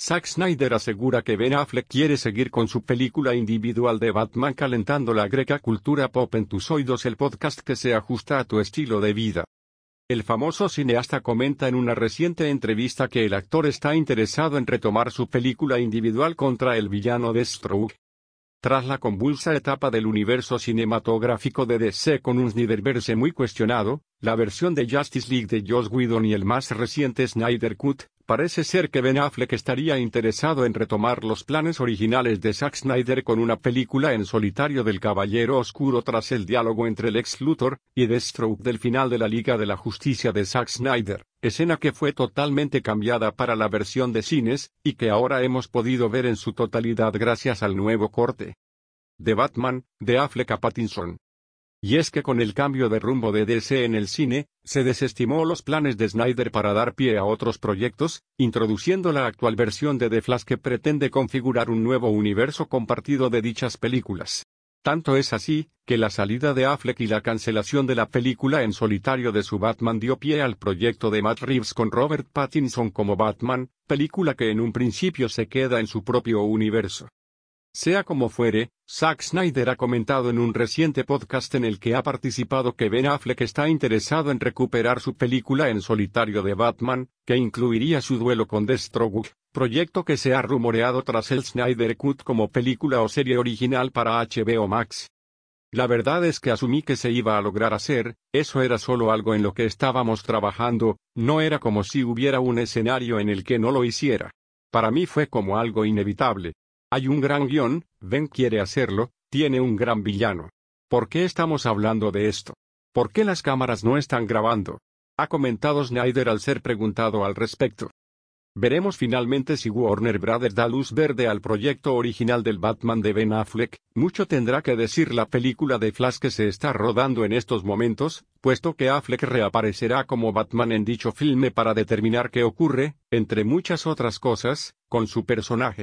Zack Snyder asegura que Ben Affleck quiere seguir con su película individual de Batman calentando la greca cultura pop en tus oídos el podcast que se ajusta a tu estilo de vida. El famoso cineasta comenta en una reciente entrevista que el actor está interesado en retomar su película individual contra el villano Deathstroke, tras la convulsa etapa del universo cinematográfico de DC con un Snyderverse muy cuestionado, la versión de Justice League de Joss Whedon y el más reciente Snyder Cut, parece ser que Ben Affleck estaría interesado en retomar los planes originales de Zack Snyder con una película en solitario del Caballero Oscuro tras el diálogo entre Lex Luthor y Deathstroke del final de la Liga de la Justicia de Zack Snyder, escena que fue totalmente cambiada para la versión de cines, y que ahora hemos podido ver en su totalidad gracias al nuevo corte. De Batman, de Affleck a Pattinson. Y es que con el cambio de rumbo de DC en el cine, se desestimó los planes de Snyder para dar pie a otros proyectos, introduciendo la actual versión de The Flash que pretende configurar un nuevo universo compartido de dichas películas. Tanto es así, que la salida de Affleck y la cancelación de la película en solitario de su Batman dio pie al proyecto de Matt Reeves con Robert Pattinson como Batman, película que en un principio se queda en su propio universo. Sea como fuere, Zack Snyder ha comentado en un reciente podcast en el que ha participado que Ben Affleck está interesado en recuperar su película en solitario de Batman, que incluiría su duelo con Deathstroke, proyecto que se ha rumoreado tras el Snyder Cut como película o serie original para HBO Max. La verdad es que asumí que se iba a lograr hacer, eso era solo algo en lo que estábamos trabajando, no era como si hubiera un escenario en el que no lo hiciera. Para mí fue como algo inevitable. Hay un gran guion, Ben quiere hacerlo, tiene un gran villano. ¿Por qué estamos hablando de esto? ¿Por qué las cámaras no están grabando? Ha comentado Snyder al ser preguntado al respecto. Veremos finalmente si Warner Brothers da luz verde al proyecto original del Batman de Ben Affleck, mucho tendrá que decir la película de Flash que se está rodando en estos momentos, puesto que Affleck reaparecerá como Batman en dicho filme para determinar qué ocurre, entre muchas otras cosas, con su personaje.